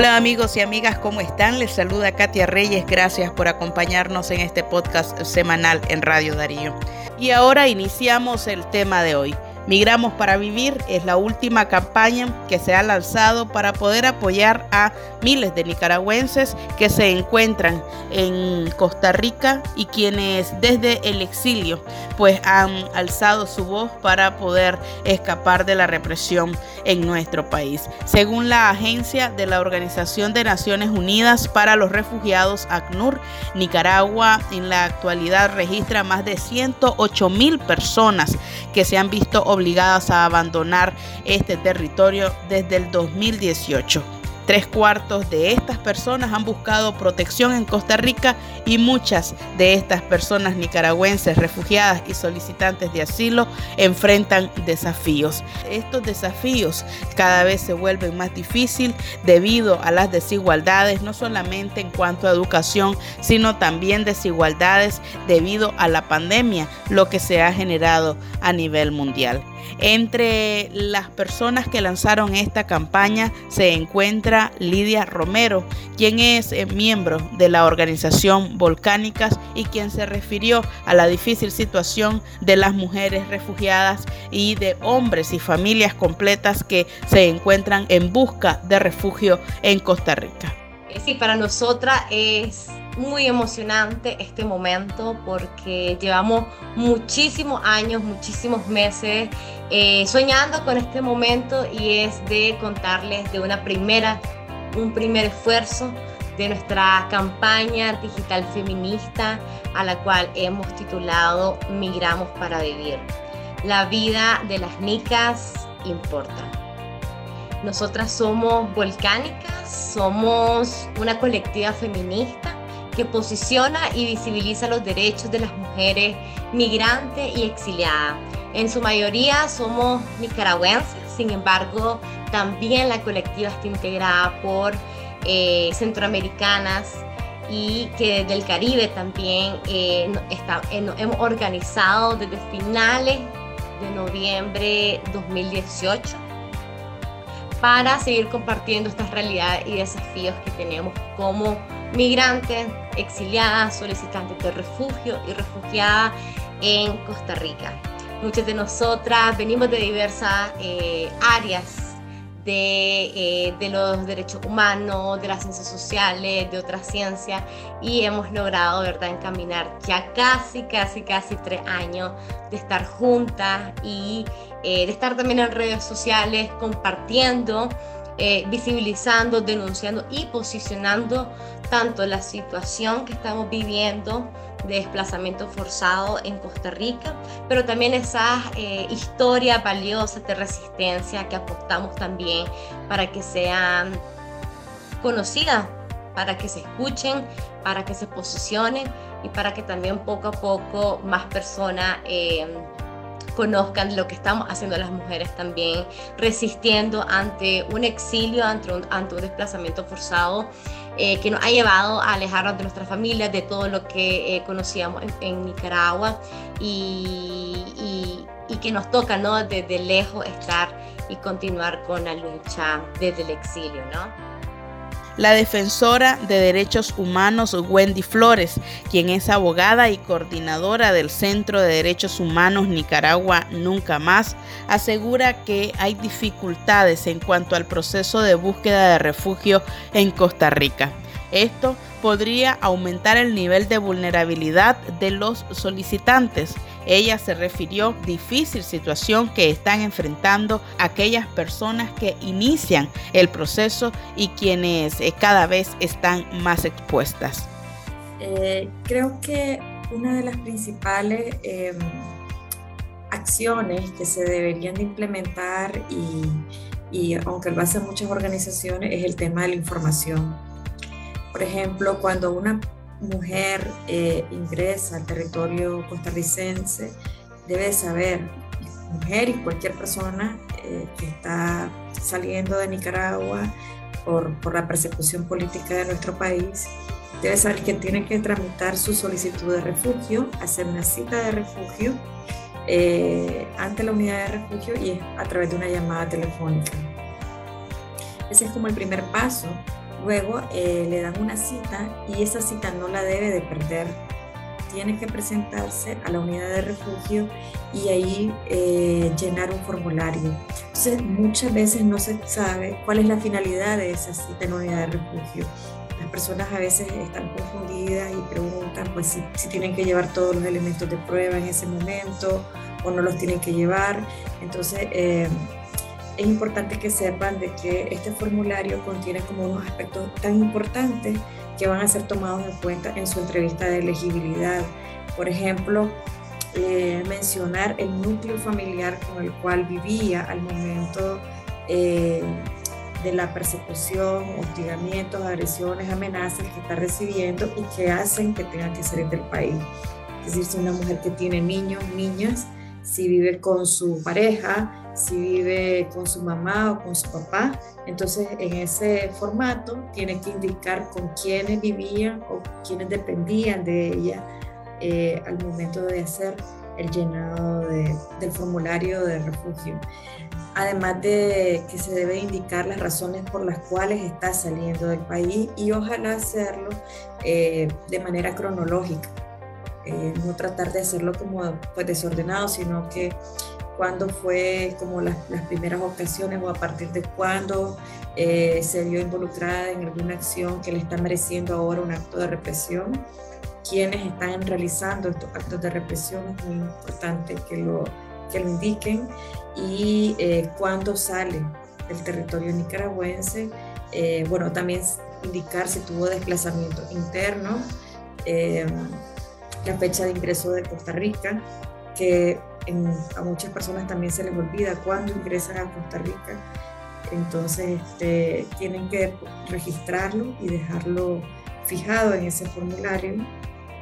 Hola amigos y amigas, ¿cómo están? Les saluda Katia Reyes, gracias por acompañarnos en este podcast semanal en Radio Darío. Y ahora iniciamos el tema de hoy. Migramos para Vivir es la última campaña que se ha lanzado para poder apoyar a miles de nicaragüenses que se encuentran en Costa Rica y quienes desde el exilio pues han alzado su voz para poder escapar de la represión en nuestro país. Según la agencia de la Organización de Naciones Unidas para los Refugiados ACNUR, Nicaragua en la actualidad registra más de 108 mil personas que se han visto obligadas a abandonar este territorio desde el 2018. Tres cuartos de estas personas han buscado protección en Costa Rica y muchas de estas personas nicaragüenses, refugiadas y solicitantes de asilo enfrentan desafíos. Estos desafíos cada vez se vuelven más difíciles debido a las desigualdades, no solamente en cuanto a educación, sino también desigualdades debido a la pandemia, lo que se ha generado a nivel mundial. Entre las personas que lanzaron esta campaña se encuentra Lidia Romero, quien es eh, miembro de la organización Volcánicas y quien se refirió a la difícil situación de las mujeres refugiadas y de hombres y familias completas que se encuentran en busca de refugio en Costa Rica. Sí, para nosotras es muy emocionante este momento porque llevamos muchísimos años, muchísimos meses eh, soñando con este momento y es de contarles de una primera, un primer esfuerzo de nuestra campaña digital feminista a la cual hemos titulado Migramos para Vivir. La vida de las nicas importa. Nosotras somos volcánicas, somos una colectiva feminista que posiciona y visibiliza los derechos de las mujeres migrantes y exiliadas. En su mayoría somos nicaragüenses, sin embargo, también la colectiva está integrada por eh, centroamericanas y que desde el Caribe también eh, eh, hemos organizado desde finales de noviembre 2018 para seguir compartiendo estas realidades y desafíos que tenemos como migrantes, exiliadas, solicitantes de refugio y refugiadas en Costa Rica. Muchas de nosotras venimos de diversas eh, áreas de, eh, de, los derechos humanos, de las ciencias sociales, de otras ciencias y hemos logrado, ¿verdad?, encaminar ya casi, casi, casi tres años de estar juntas y eh, de estar también en redes sociales compartiendo eh, visibilizando, denunciando y posicionando tanto la situación que estamos viviendo de desplazamiento forzado en Costa Rica, pero también esas eh, historias valiosas de resistencia que apostamos también para que sean conocidas, para que se escuchen, para que se posicionen y para que también poco a poco más personas eh, conozcan lo que estamos haciendo las mujeres también, resistiendo ante un exilio, ante un, ante un desplazamiento forzado eh, que nos ha llevado a alejarnos de nuestra familia, de todo lo que eh, conocíamos en, Nicaragua y, y, que nos toca ¿no? desde lejos estar y continuar con la lucha desde el exilio. ¿no? La defensora de derechos humanos Wendy Flores, quien es abogada y coordinadora del Centro de Derechos Humanos Nicaragua Nunca Más, asegura que hay dificultades en cuanto al proceso de búsqueda de refugio en Costa Rica. Esto podría aumentar el nivel de vulnerabilidad de los solicitantes. Ella se refirió difícil situación que están enfrentando aquellas personas que inician el proceso y quienes eh, cada vez están más expuestas. Eh, creo que una de las principales em, acciones que se deberían de implementar y, y aunque lo hacen muchas organizaciones es el tema de la información por ejemplo, cuando una mujer eh, ingresa al territorio costarricense, debe saber, mujer y cualquier persona eh, que está saliendo de Nicaragua por, por, la persecución política de nuestro país, debe saber que tiene que tramitar su solicitud de refugio, hacer una cita de refugio eh, ante la unidad de refugio y a través de una llamada telefónica. Ese es como el primer paso Luego eh, le dan una cita y esa cita no la debe de perder. Tiene que presentarse a la unidad de refugio y ahí eh, llenar un formulario. Entonces, muchas veces no se sabe cuál es la finalidad de esa cita en unidad de refugio. Las personas a veces están confundidas y preguntan pues, si, si tienen que llevar todos los elementos de prueba en ese momento o no los tienen que llevar. Entonces, eh, es importante que sepan de que este formulario contiene como unos aspectos tan importantes que van a ser tomados en cuenta en su entrevista de elegibilidad. Por ejemplo, eh, mencionar el núcleo familiar con el cual vivía al momento eh, de la persecución, hostigamientos, agresiones, amenazas que está recibiendo y que hacen que tenga que salir del país. Es decir, si una mujer que tiene niños, niñas, si vive con su pareja, si vive con su mamá o con su papá. Entonces, en ese formato tiene que indicar con quiénes vivían o quiénes dependían de ella eh, al momento de hacer el llenado del formulario de refugio. Además de que se debe indicar las razones por las cuales está saliendo del país y ojalá hacerlo eh, de manera cronológica. Eh, no tratar de hacerlo como pues, desordenado, sino que cuándo fue como las, las, primeras ocasiones o a partir de cuándo eh, se vio involucrada en alguna acción que le está mereciendo ahora un acto de represión, quiénes están realizando estos actos de represión, es muy importante que lo, que lo indiquen, y eh, cuándo sale del territorio nicaragüense, eh, bueno, también indicar si tuvo desplazamiento interno, la fecha de ingreso de Costa Rica, que a muchas personas también se les olvida cuándo ingresan a Costa Rica. Entonces este, tienen que registrarlo y dejarlo fijado en ese formulario.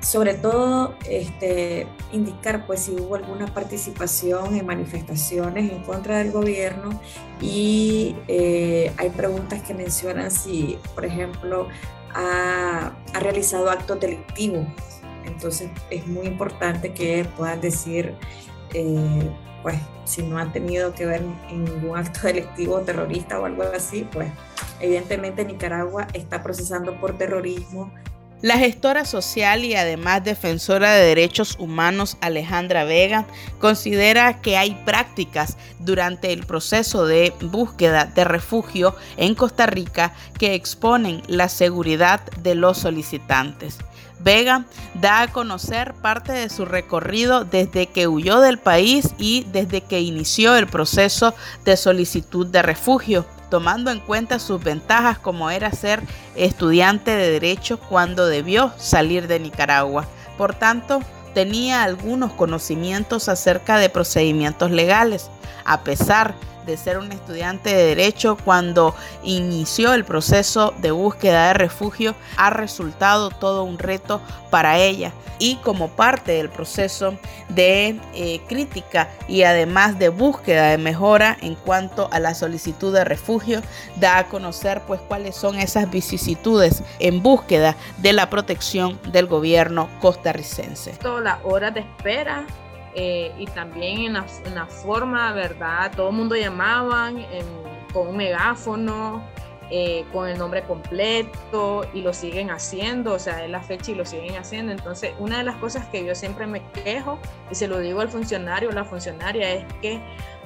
Sobre todo este, indicar pues si hubo alguna participación en manifestaciones en contra del gobierno y eh, hay preguntas que mencionan si, por ejemplo, ha, ha realizado actos delictivos entonces es muy importante que puedan decir eh, pues si no han tenido que ver en ningún acto delictivo terrorista o algo así, pues evidentemente Nicaragua está procesando por terrorismo. La gestora social y además defensora de derechos humanos Alejandra Vega considera que hay prácticas durante el proceso de búsqueda de refugio en Costa Rica que exponen la seguridad de los solicitantes. Vega da a conocer parte de su recorrido desde que huyó del país y desde que inició el proceso de solicitud de refugio, tomando en cuenta sus ventajas como era ser estudiante de derecho cuando debió salir de Nicaragua. Por tanto, tenía algunos conocimientos acerca de procedimientos legales, a pesar de de ser un estudiante de derecho cuando inició el proceso de búsqueda de refugio ha resultado todo un reto para ella y como parte del proceso de eh, crítica y además de búsqueda de mejora en cuanto a la solicitud de refugio da a conocer pues cuáles son esas vicisitudes en búsqueda de la protección del gobierno costarricense. Toda la hora de espera eh, y también en la, forma, ¿verdad? Todo el mundo llamaban con un megáfono, eh, con el nombre completo y lo siguen haciendo, o sea, es la fecha y lo siguen haciendo. Entonces, una de las cosas que yo siempre me quejo y se lo digo al funcionario o la funcionaria es que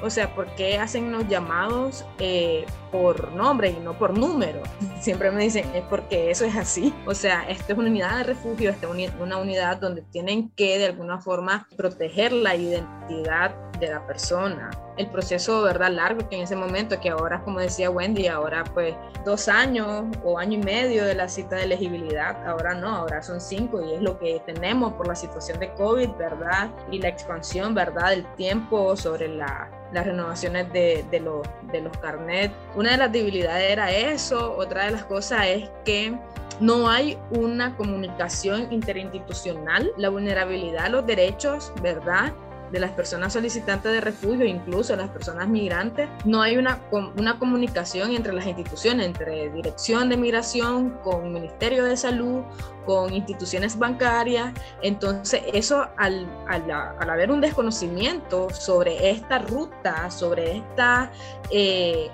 o sea, ¿por qué hacen los llamados eh, por nombre y no por número? Siempre me dicen, es porque eso es así. O sea, esta es una unidad de refugio, esta es una unidad donde tienen que de alguna forma proteger la identidad de la persona. El proceso, ¿verdad? Largo que en ese momento, que ahora, como decía Wendy, ahora pues dos años o año y medio de la cita de elegibilidad, ahora no, ahora son cinco y es lo que tenemos por la situación de COVID, ¿verdad? Y la expansión, ¿verdad? Del tiempo sobre la las renovaciones de, los, de los carnets. Una de las debilidades era eso, otra de las cosas es que no hay una comunicación interinstitucional, la vulnerabilidad a los derechos, ¿verdad? De las personas solicitantes de refugio, incluso las personas migrantes, no hay una, una comunicación entre las instituciones, entre Dirección de Migración, con Ministerio de Salud, con instituciones bancarias. Entonces, eso al, al, al haber un desconocimiento sobre esta ruta, sobre esta... Eh,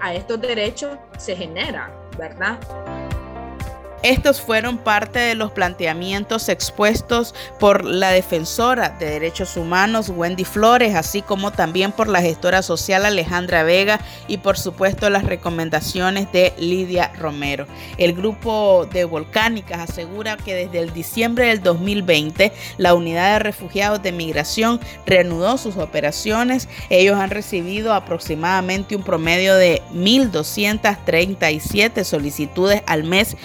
a estos derechos se genera ¿verdad? Estos fueron parte de los planteamientos expuestos por la defensora de derechos humanos Wendy Flores, así como también por la gestora social Alejandra Vega y por supuesto las recomendaciones de Lidia Romero. El grupo de Volcánicas asegura que desde el diciembre del 2020 la unidad de refugiados de migración reanudó sus operaciones. Ellos han recibido aproximadamente un promedio de 1.237 solicitudes al mes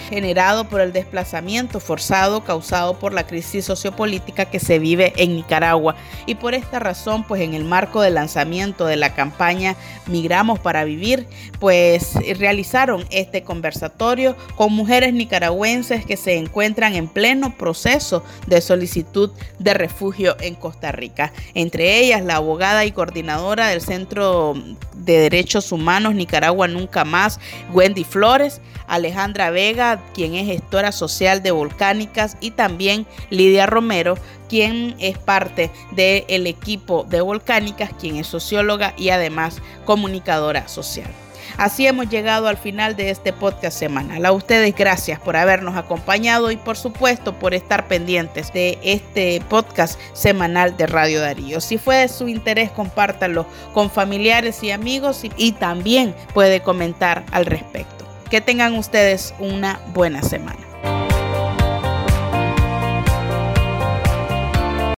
general por el desplazamiento forzado causado por la crisis sociopolítica que se vive en Nicaragua. Y por esta razón, pues en el marco del lanzamiento de la campaña Migramos para Vivir, pues realizaron este conversatorio con mujeres nicaragüenses que se encuentran en pleno proceso de solicitud de refugio en Costa Rica. Entre ellas, la abogada y coordinadora del Centro de Derechos Humanos Nicaragua Nunca Más, Wendy Flores, Alejandra Vega, quien es gestora social de Volcánicas, y también Lidia Romero, quien es parte del equipo de Volcánicas, quien es socióloga y además comunicadora social. Así hemos llegado al final de este podcast semanal. A ustedes gracias por habernos acompañado y por supuesto por estar pendientes de este podcast semanal de Radio Darío. Si fue de su interés, compártanlo con familiares y amigos y también puede comentar al respecto. Que tengan ustedes una buena semana.